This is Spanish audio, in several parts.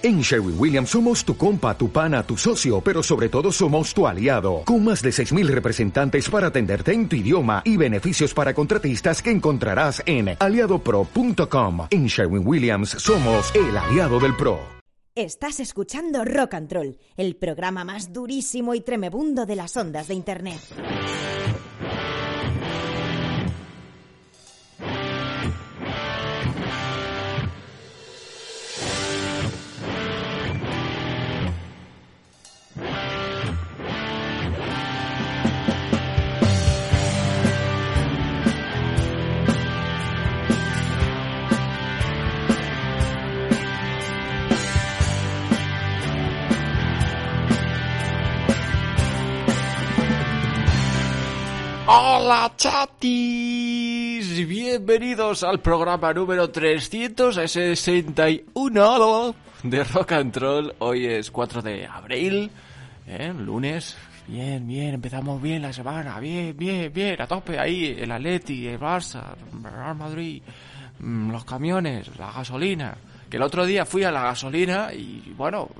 En Sherwin Williams somos tu compa, tu pana, tu socio, pero sobre todo somos tu aliado, con más de 6.000 representantes para atenderte en tu idioma y beneficios para contratistas que encontrarás en aliadopro.com. En Sherwin Williams somos el aliado del PRO. Estás escuchando Rock and Roll, el programa más durísimo y tremebundo de las ondas de Internet. Hola chatis, bienvenidos al programa número 361 de Rock and Roll. Hoy es 4 de abril, ¿eh? lunes. Bien, bien, empezamos bien la semana, bien, bien, bien, a tope ahí, el Atleti, el Barça, el Real Madrid, mm, los camiones, la gasolina. Que el otro día fui a la gasolina y bueno,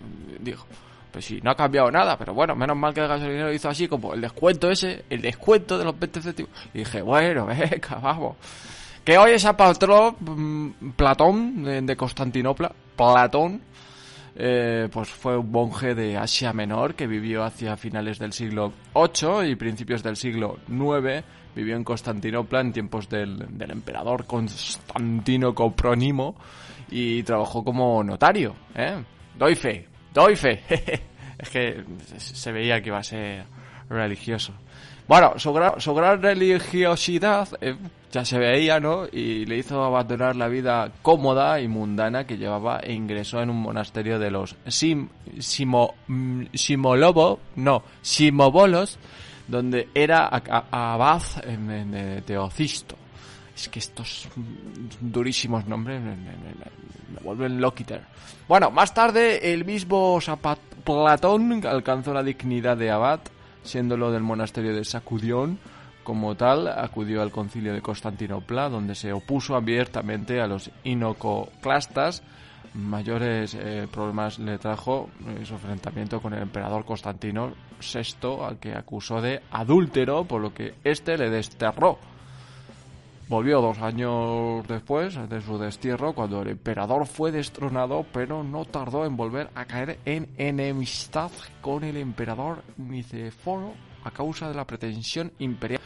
dijo, pues sí, no ha cambiado nada, pero bueno, menos mal que el gasolinero hizo así como el descuento ese, el descuento de los 20 céntimos. Y dije, bueno, venga, vamos. Que hoy esa patrón, mm, Platón, de, Constantinopla, Platón, eh, pues fue un monje de Asia Menor que vivió hacia finales del siglo VIII y principios del siglo IX. Vivió en Constantinopla en tiempos del, del emperador Constantino Coprónimo y trabajó como notario. ¿eh? Doy fe, doy fe. es que se veía que iba a ser religioso. Bueno, su gran, su gran religiosidad eh, ya se veía, ¿no? Y le hizo abandonar la vida cómoda y mundana que llevaba e ingresó en un monasterio de los Sim, Simo, mm, Simolobo, no, Simobolos, donde era abad de Teocisto. Es que estos durísimos nombres me vuelven loquiter. Bueno, más tarde el mismo Zapat- Platón alcanzó la dignidad de abad, siéndolo del monasterio de Sacudión. Como tal, acudió al concilio de Constantinopla, donde se opuso abiertamente a los inococlastas. Mayores eh, problemas le trajo eh, su enfrentamiento con el emperador Constantino VI, al que acusó de adúltero, por lo que éste le desterró. Volvió dos años después de su destierro, cuando el emperador fue destronado, pero no tardó en volver a caer en enemistad con el emperador Niceforo a causa de la pretensión imperial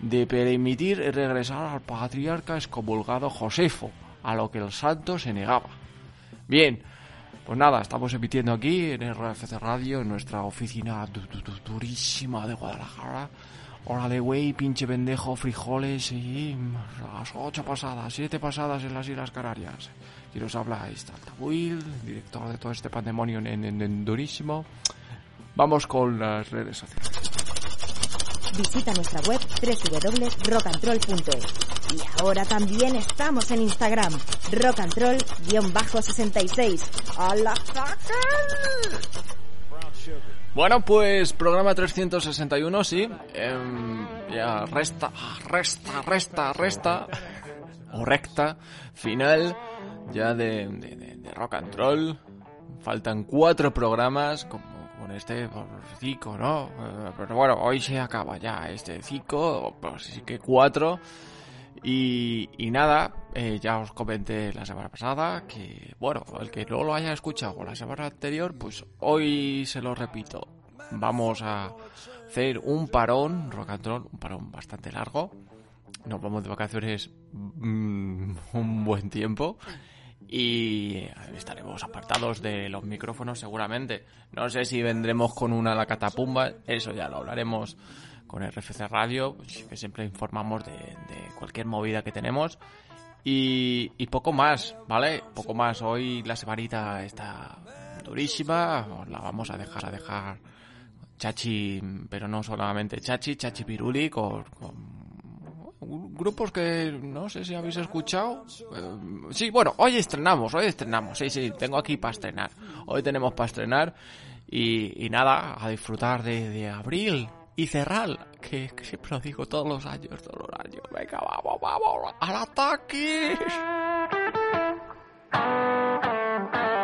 de permitir regresar al patriarca excomulgado Josefo, a lo que el santo se negaba. Bien, pues nada, estamos emitiendo aquí en RFC Radio, en nuestra oficina du- du- du- durísima de Guadalajara. Órale, güey, pinche pendejo, frijoles, y las ocho pasadas, siete pasadas en las Islas Canarias. Y nos habla Will, director de todo este pandemonio en, en- en durísimo. Vamos con las redes sociales. Visita nuestra web www.rockandroll.es. Y ahora también estamos en Instagram, rockandroll-66. ¡A la Bueno, pues programa 361, sí. Em, ya resta, resta, resta, resta. O recta. Final ya de, de- de- rock and roll. Faltan cuatro programas, como con este por cinco, ¿no? Eh, Pero bueno, hoy se acaba ya este cinco, pues sí que cuatro. Y, nada, eh, ya os comenté la semana pasada que, bueno, el que no lo haya escuchado la semana anterior, pues hoy se lo repito. Vamos a hacer un parón, rock and roll, un parón bastante largo. Nos vamos de vacaciones mm, un buen tiempo y estaremos apartados de los micrófonos seguramente. No sé si vendremos con una la catapumba, eso ya lo hablaremos con RFC Radio, que siempre informamos de, cualquier movida que tenemos. Y, poco más, ¿vale? Poco más. Hoy la semanita está durísima, os la vamos a dejar a dejar chachi, pero no solamente chachi, chachi piruli con, grupos que no sé si habéis escuchado. Eh, sí, bueno, hoy estrenamos, hoy estrenamos. Sí, sí, tengo aquí para estrenar. Hoy tenemos para estrenar. Y, nada, a disfrutar de abril y cerrar. Que, que siempre lo digo todos los años, todos los años. Venga, vamos, vamos, al ataque.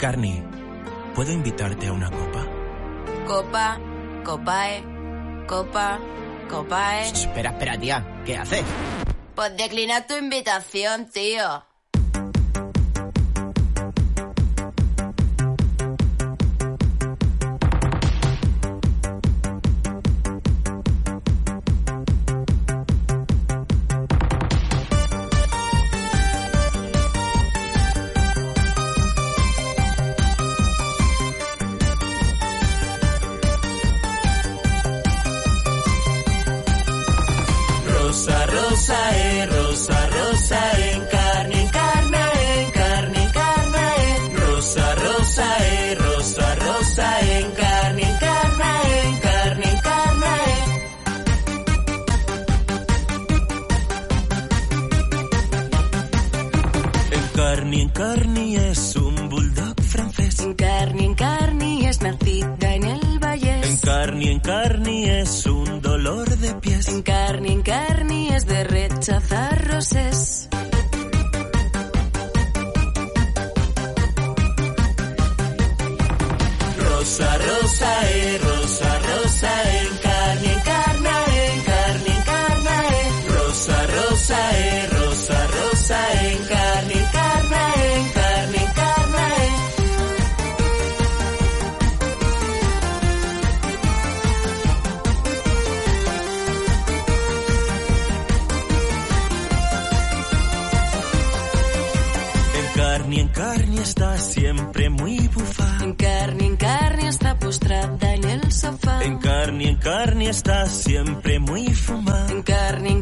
Encarni, ¿puedo invitarte a una copa? Copa, copae, copa, copae. Espera, espera, tía. ¿Qué haces? Pues declina tu invitación, tío. Está siempre muy bufa. En carne, en carne está postrada en el sofá. En carne, en carne está siempre muy fumada. En carne, en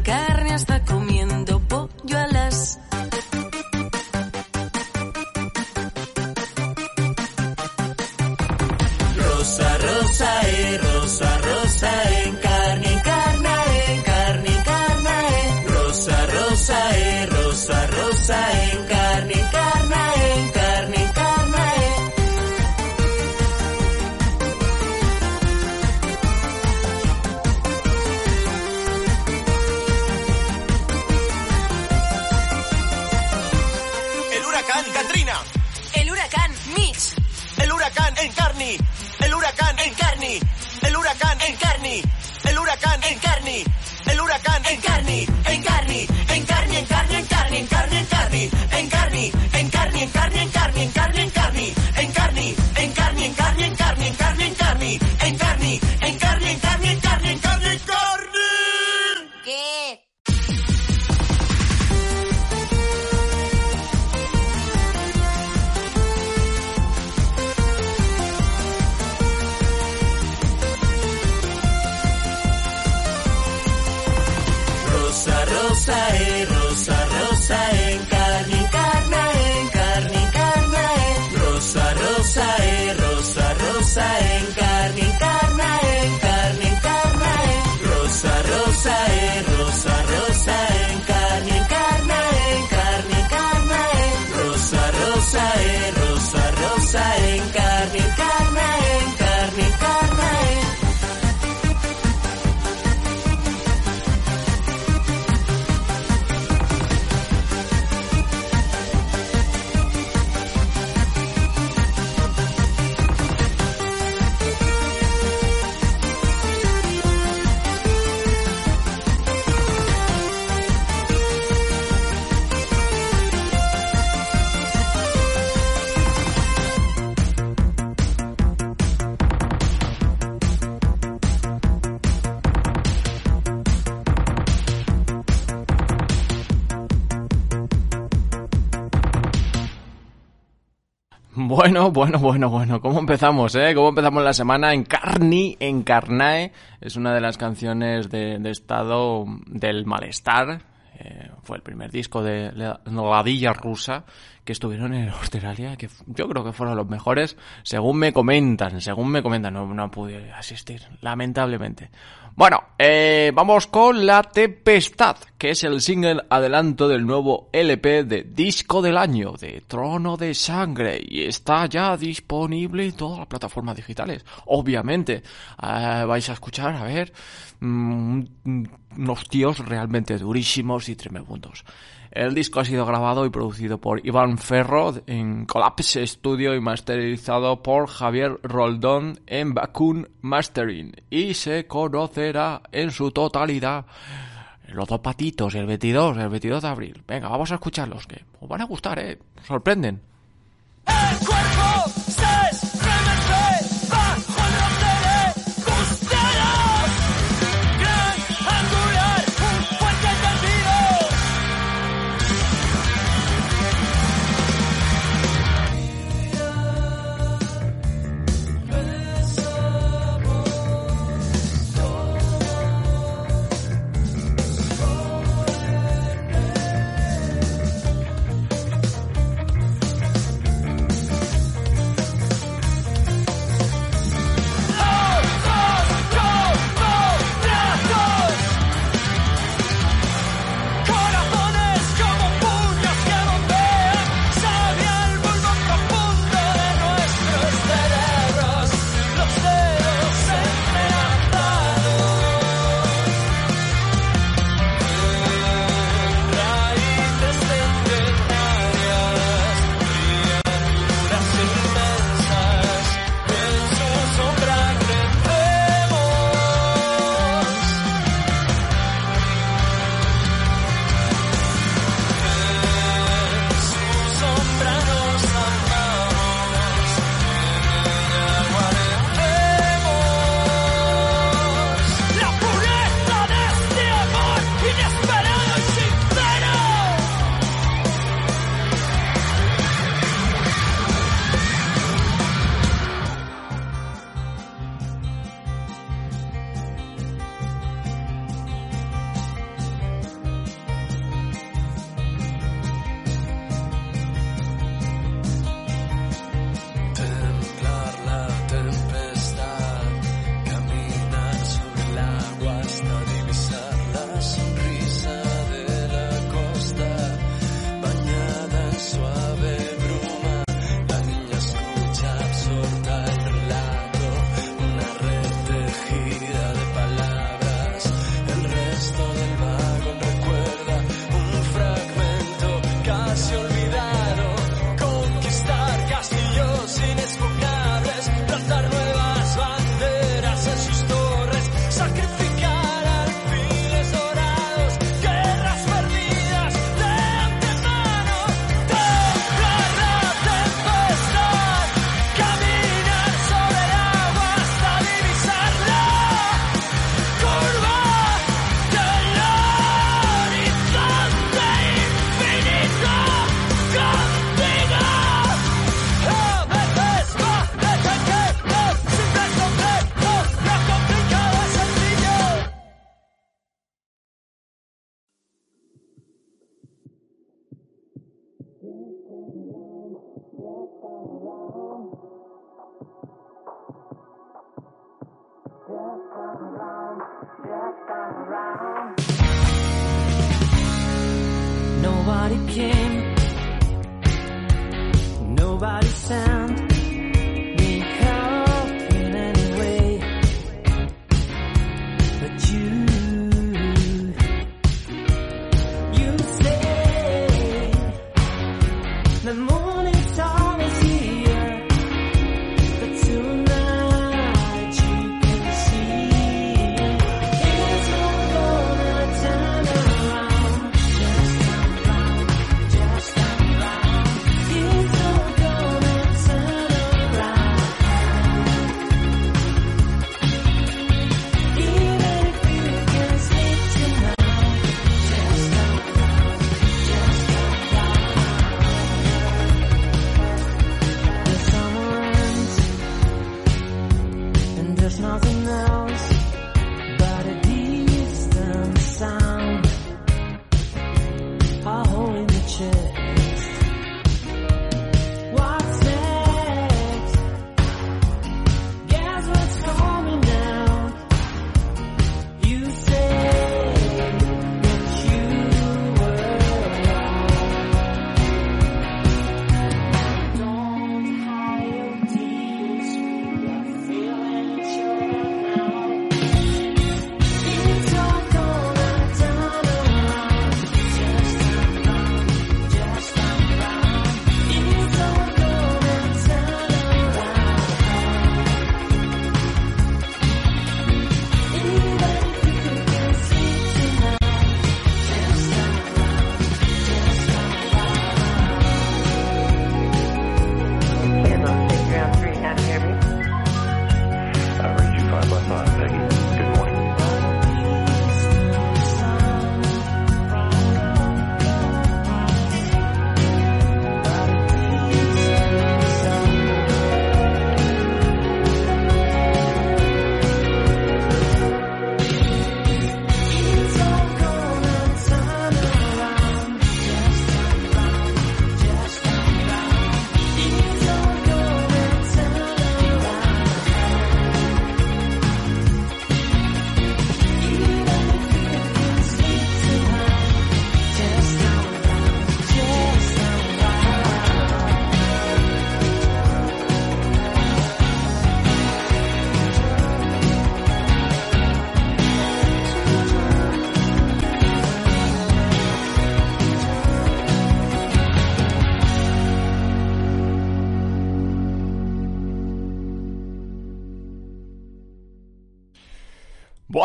say. Bueno, bueno, bueno, bueno. ¿Cómo empezamos, eh? ¿Cómo empezamos la semana? Encarni, Encarnae. Es una de las canciones de, estado del malestar. Eh, fue el primer disco de la rusa que estuvieron en Australia, que yo creo que fueron los mejores, según me comentan, según me comentan, no, no pude asistir, lamentablemente. Bueno, eh, vamos con La Tempestad, que es el single adelanto del nuevo LP de Disco del Año, de Trono de Sangre, y está ya disponible en todas las plataformas digitales. Obviamente, eh, vais a escuchar, a ver, mm, unos tíos realmente durísimos y tremendos. El disco ha sido grabado y producido por Iván Ferro en Collapse Studio y masterizado por Javier Roldón en Bakun Mastering. Y se conocerá en su totalidad los dos patitos, el 22, el 22 de abril. Venga, vamos a escucharlos, que os van a gustar, ¿eh? Sorprenden. ¡El cuerpo!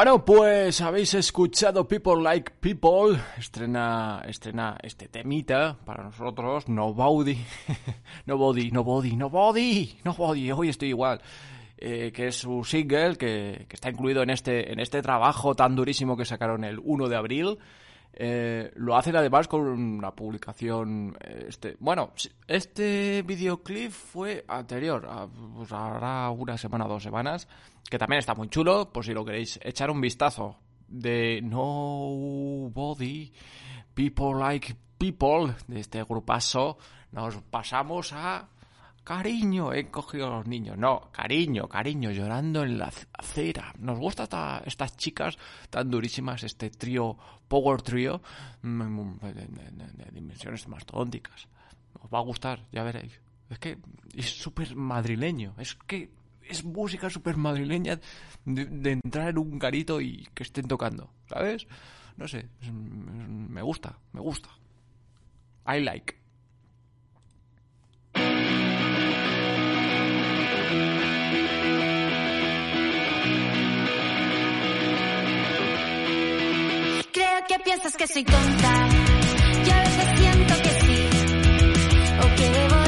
Bueno, pues habéis escuchado People Like People, estrena, estrena este temita para nosotros, Nobody, Nobody, Nobody, Nobody, Nobody, hoy estoy igual, eh, que es su single que, que está incluido en este, en este trabajo tan durísimo que sacaron el 1 de abril. Eh, lo hacen además con una publicación. eh, Este, bueno, este videoclip fue anterior, a, pues hará una semana o dos semanas, que también está muy chulo, por si lo queréis echar un vistazo. De Nobody, People Like People, de este grupazo, nos pasamos a Cariño, he cogido a los niños. No, cariño, cariño, llorando en la ac- acera. Nos gusta esta- estas chicas tan durísimas, este trío, Power Trio, mm, de, de- de- dimensiones mastodónticas. Os va a gustar, ya veréis. Es que es súper madrileño. Es que es música súper madrileña de, de entrar en un garito y que estén tocando, ¿sabes? No sé, me gusta, me gusta. I like. Creo que piensas que soy tonta. Yo a veces siento que sí. O que debo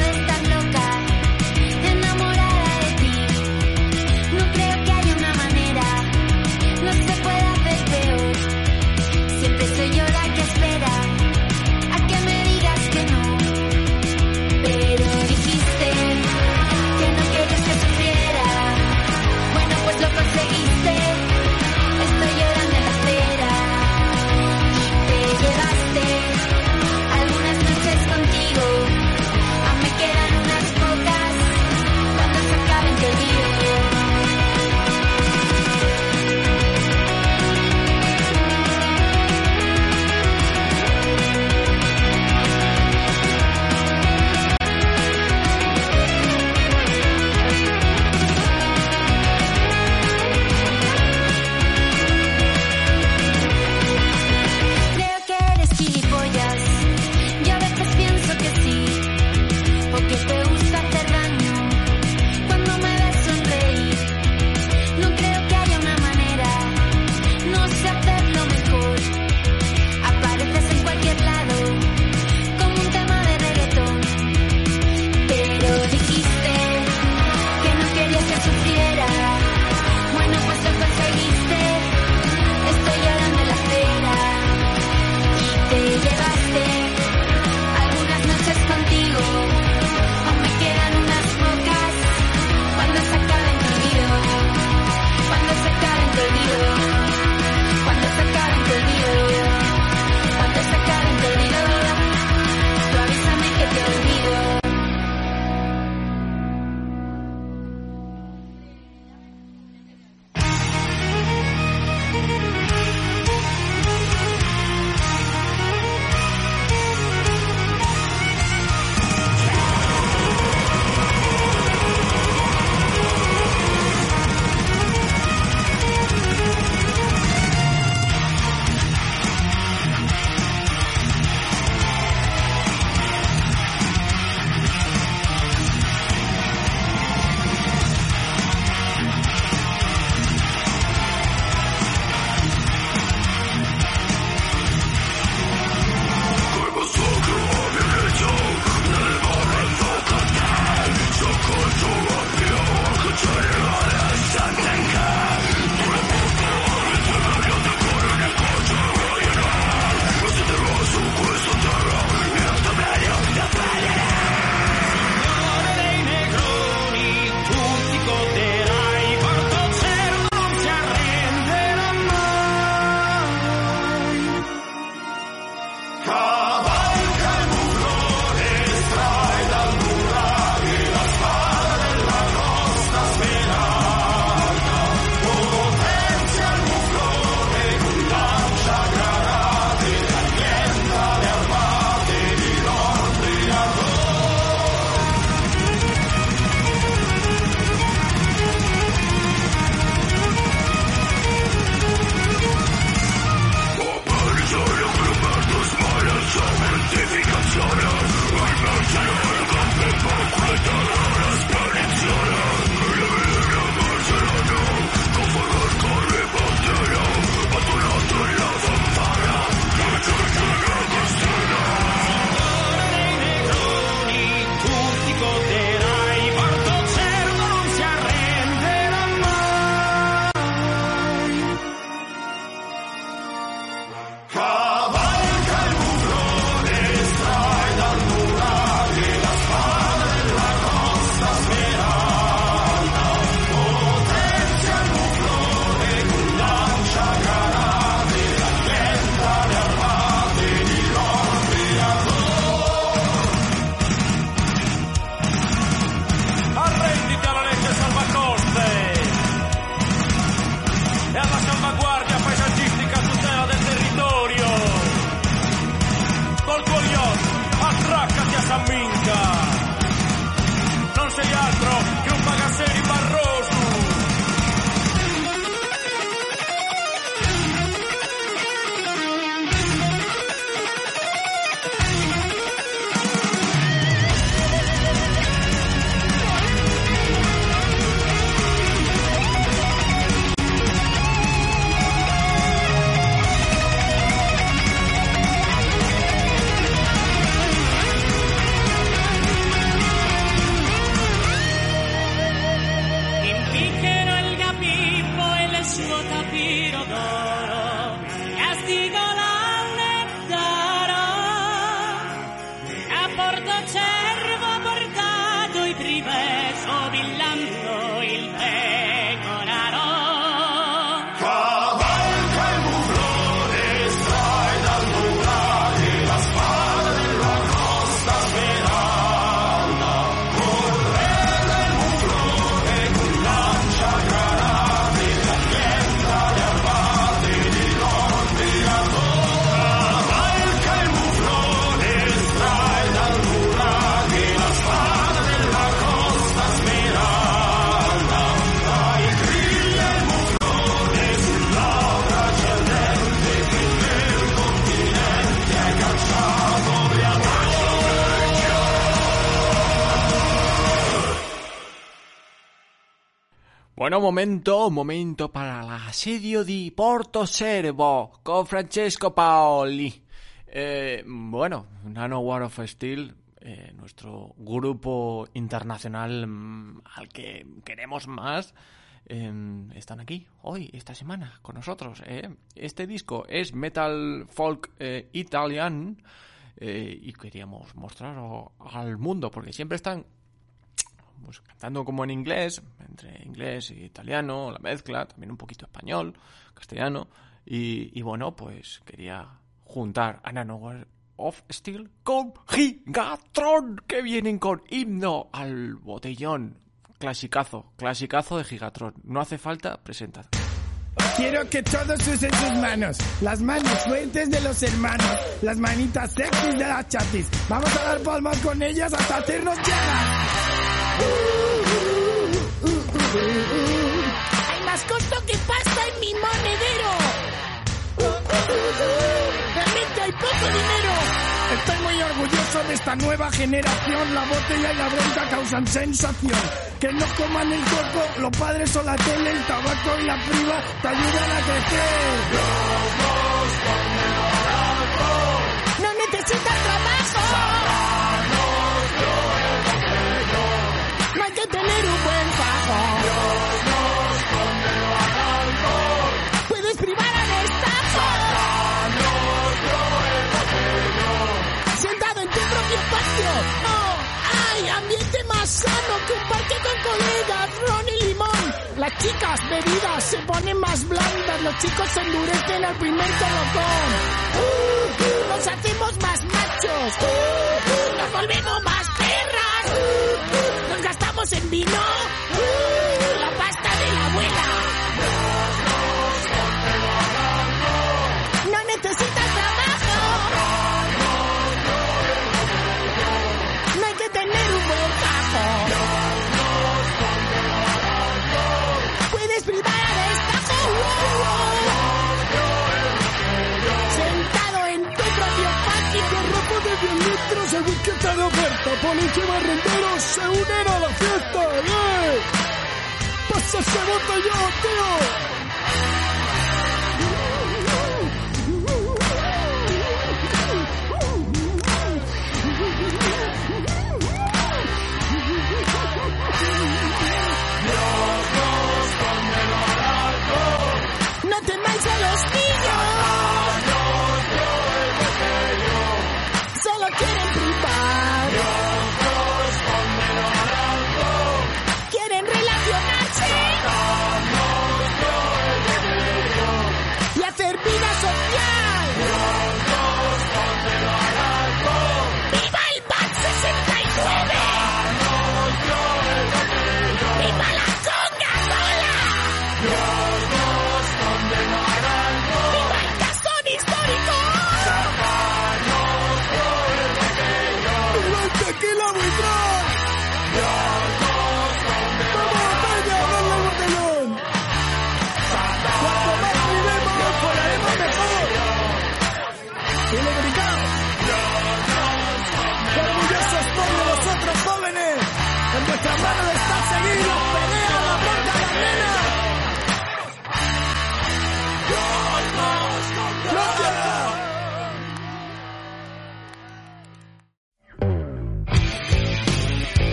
Bueno, momento, momento para l'assedio di Porto Servo con Francesco Paoli. Eh, bueno, Nano War of Steel, eh, nuestro grupo internacional mm, al que queremos más, eh, están aquí hoy, esta semana, con nosotros. eh. Este disco es metal folk italian y queríamos mostrarlo al mundo porque siempre están pues cantando como en inglés, entre inglés y italiano, la mezcla, también un poquito español, castellano, y, bueno, pues quería juntar a Nanoware of Steel con Gigatron, que vienen con himno al botellón. Clasicazo, clasicazo de Gigatron. No hace falta presentar. Quiero que todos usen sus manos, las manos fuertes de los hermanos, las manitas sexys de las chatis. Vamos a dar palmas con ellas hasta hacernos Hay más costo que pasta en mi monedero. Realmente hay poco dinero. Estoy muy orgulloso de esta nueva generación. La botella y la bronca causan sensación. Que no coman el coco, los padres o la tele, el tabaco y la priva te ayudan a crecer. No hay que tener un buen fajo. Puedes privar a destajo. Sentado en tu propio patio. Oh, ay, ambiente más sano que un parque con colegas. Ron y limón. Las chicas bebidas se ponen más blandas, los chicos se endurecen al primer colocón. Nos hacemos más machos. Nos volvemos más. Nos en vino. La pasta de la abuela. 10 litros, el whisky está de oferta. Policía y barrenderos se unen a la fiesta. ¡Eh! ¡Pasa ese botellón, tío!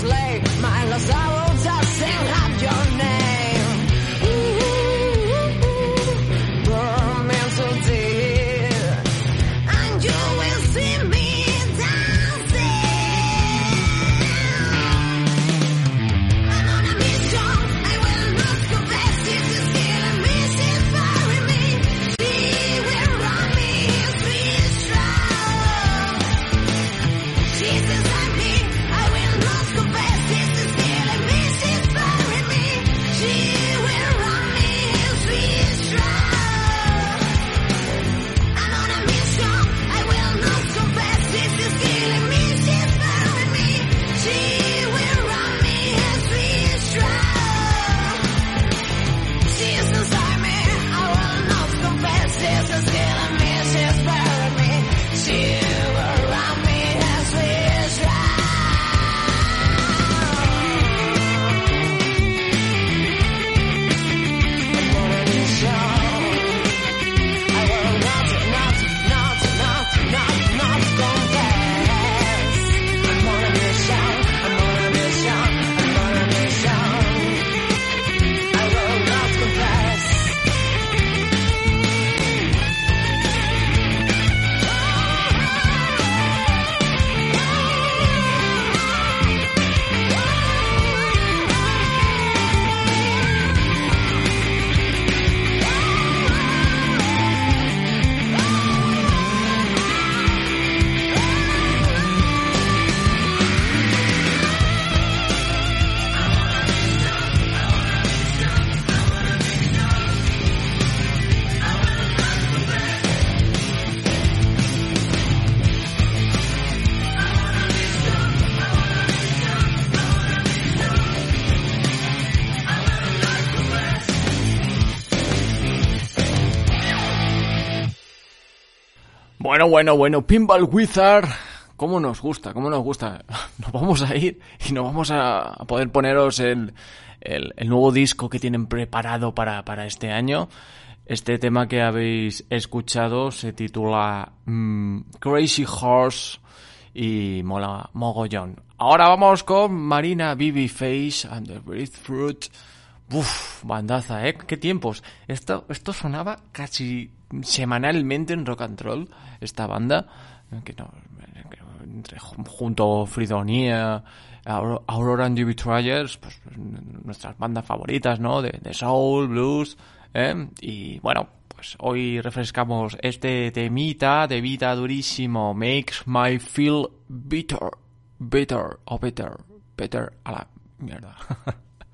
slave. Bueno, bueno, bueno, Pinball Wizard, ¿cómo nos gusta? ¿Cómo nos gusta? Nos vamos a ir y nos vamos a, poder poneros el, el, nuevo disco que tienen preparado para, para, este año. Este tema que habéis escuchado se titula mm, Crazy Horse y mola mogollón. Ahora vamos con Marina Bibi Face and the Breadfruit. Fruit Uf, bandaza, ¿eh? Qué tiempos. Esto, esto sonaba casi semanalmente en rock and roll, esta banda. Que no, entre, junto a Aurora and the Betrayers, pues nuestras bandas favoritas, ¿no? De, soul, blues, ¿eh? Y bueno, pues hoy refrescamos este temita, de vida durísimo, Makes My Feel Bitter, Bitter, o Bitter, Bitter a la mierda.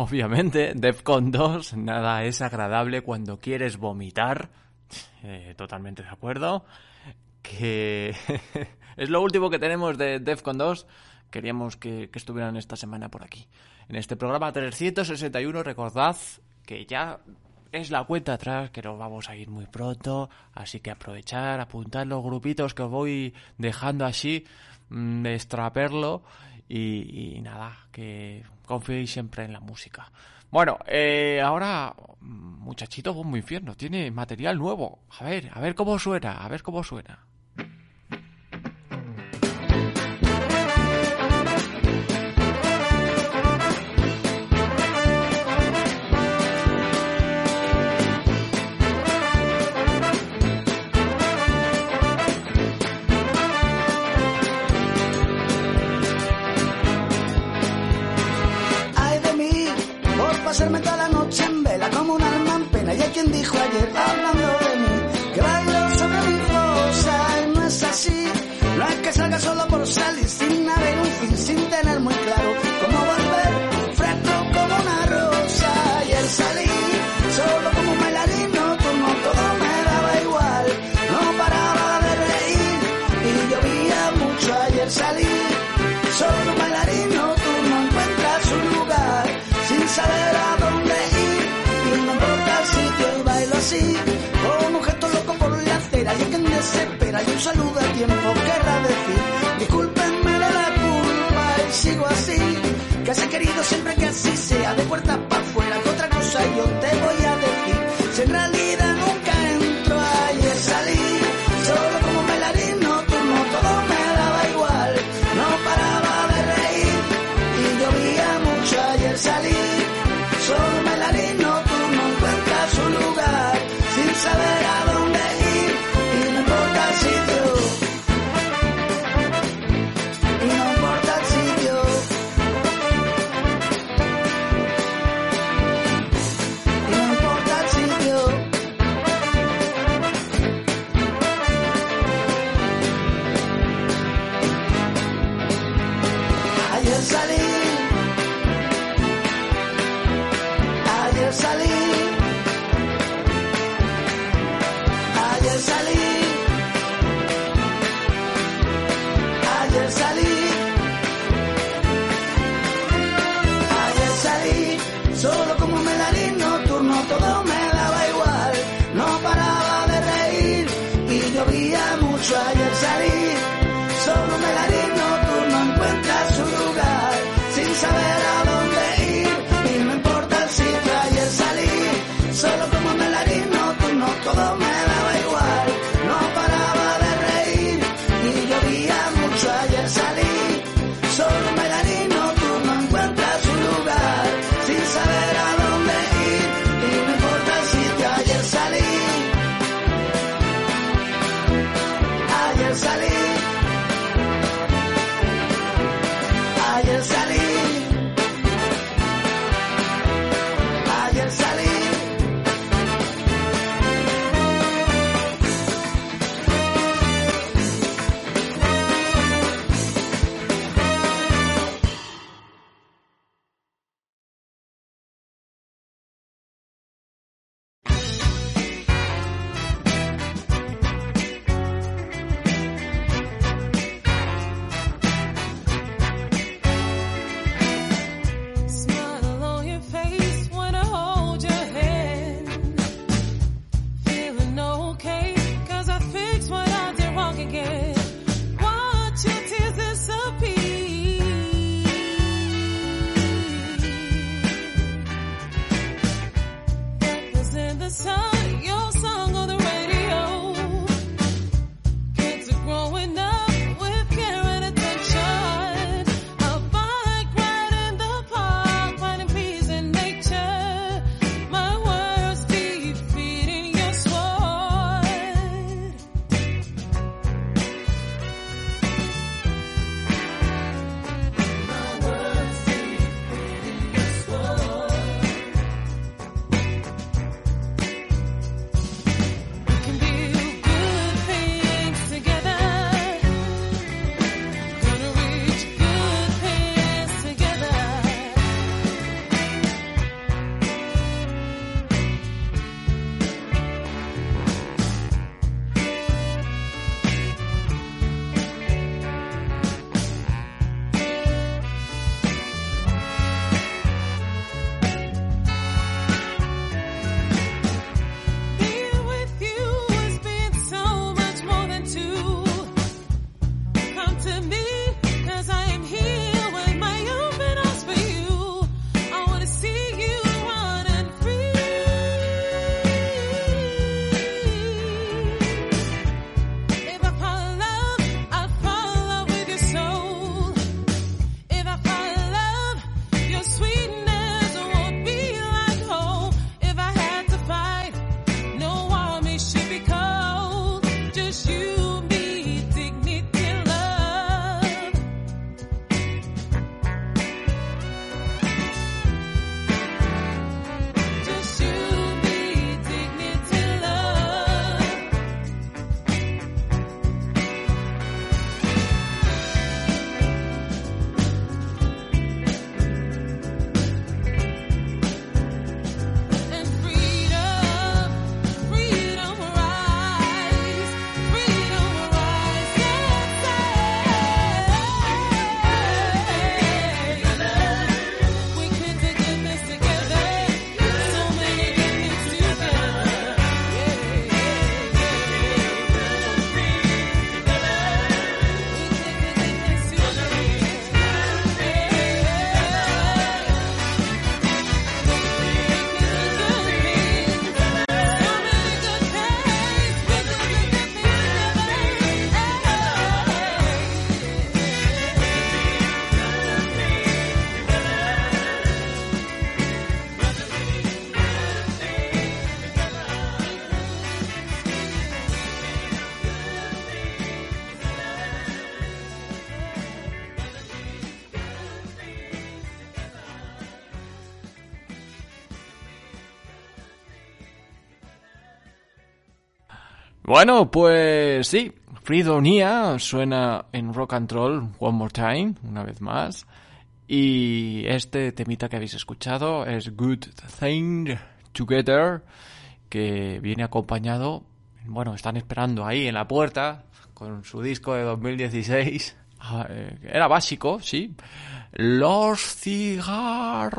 obviamente. Defcon 2, nada es agradable cuando quieres vomitar. Eh, totalmente de acuerdo. Que es lo último que tenemos de Defcon 2. Queríamos que, estuvieran esta semana por aquí. En este programa 361, recordad que ya es la cuenta atrás, que nos vamos a ir muy pronto, así que aprovechar, apuntar los grupitos que os voy dejando así, mm, extraperlo y, y nada, que confiéis siempre en la música. Bueno, eh, ahora, muchachito, Bombo Infierno, tiene material nuevo. A ver, a ver cómo suena, a ver cómo suena. Quien dijo ayer hablando de mí que bailo sobre mi fosa y no es así. No que salga solo por salir, saludo a tiempo querrá decir, discúlpenme de la culpa y sigo así, que has querido siempre que así sea, de puertas para afuera, que otra cosa yo te voy a decir, si en realidad Bueno, pues sí, Fridonia suena en rock and roll one more time, una vez más. Y este temita que habéis escuchado es Good Thing Together, que viene acompañado, bueno, están esperando ahí en la puerta con su disco de 2016. Ah, eh, Era básico, sí. Los Cigarros.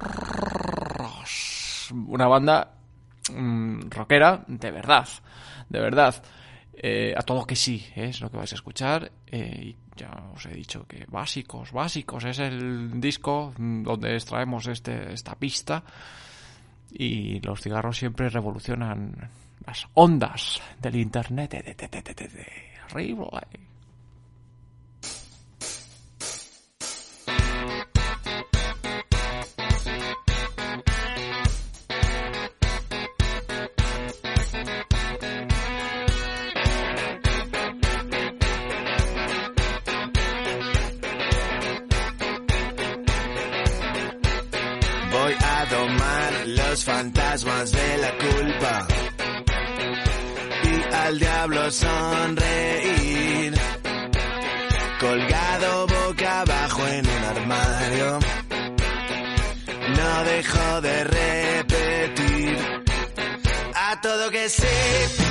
Una banda mm, rockera de verdad, de verdad. Eh, a todo que sí, ¿eh? es lo que vais a escuchar. Eh, y ya os he dicho que básicos, básicos, es el disco mm, donde extraemos este, esta pista. Y los cigarros siempre revolucionan las ondas del internet. Horrible. sonreír. Colgado boca abajo en un armario. No dejo de repetir a todo que sí.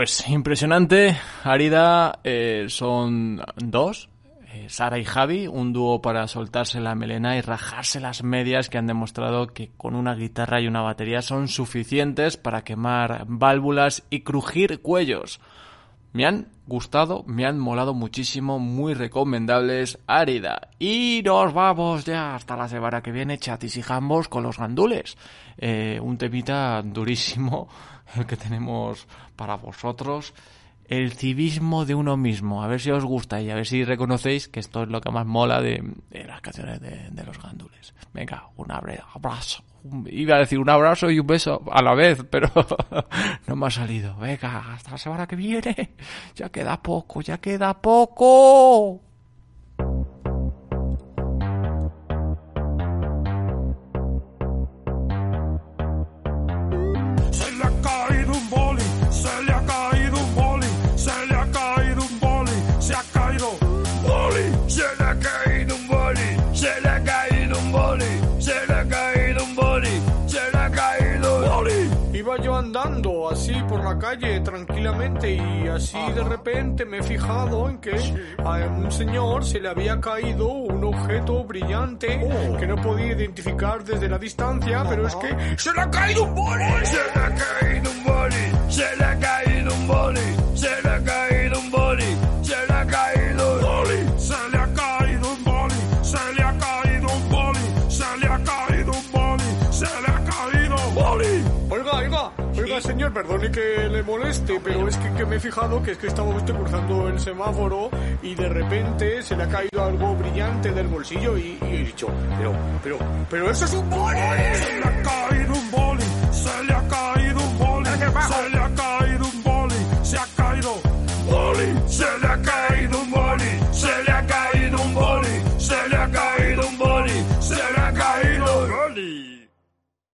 Pues impresionante, Arida, eh, son dos, eh, Sara y Javi, un dúo para soltarse la melena y rajarse las medias que han demostrado que con una guitarra y una batería son suficientes para quemar válvulas y crujir cuellos. Me han gustado, me han molado muchísimo, muy recomendables, Árida. Y nos vamos ya hasta la semana que viene, chatis y jambos con los gandules. Eh, un temita durísimo, el que tenemos para vosotros. El civismo de uno mismo. A ver si os gusta y a ver si reconocéis que esto es lo que más mola de, las canciones de, de los gandules. Venga, un abrazo. Iba a decir un abrazo y un beso a la vez, pero no me ha salido. Venga, hasta la semana que viene. Ya queda poco, ya queda poco. Andando así por la calle tranquilamente y así de repente me he fijado en que a un señor se le había caído un objeto brillante que no podía identificar desde la distancia, pero es que se le ha caído un boli. Se le ha caído un boli, se le ha caído un boli, se le ha caído un boli, oiga, señor, perdone que le moleste, pero es que, que me he fijado que es que estaba usted cruzando el semáforo y de repente se le ha caído algo brillante del bolsillo y, y he dicho, pero, pero, pero eso es un boli. Se le ha caído un boli, se le ha caído un boli, se le ha caído un boli, se ha caído boli, se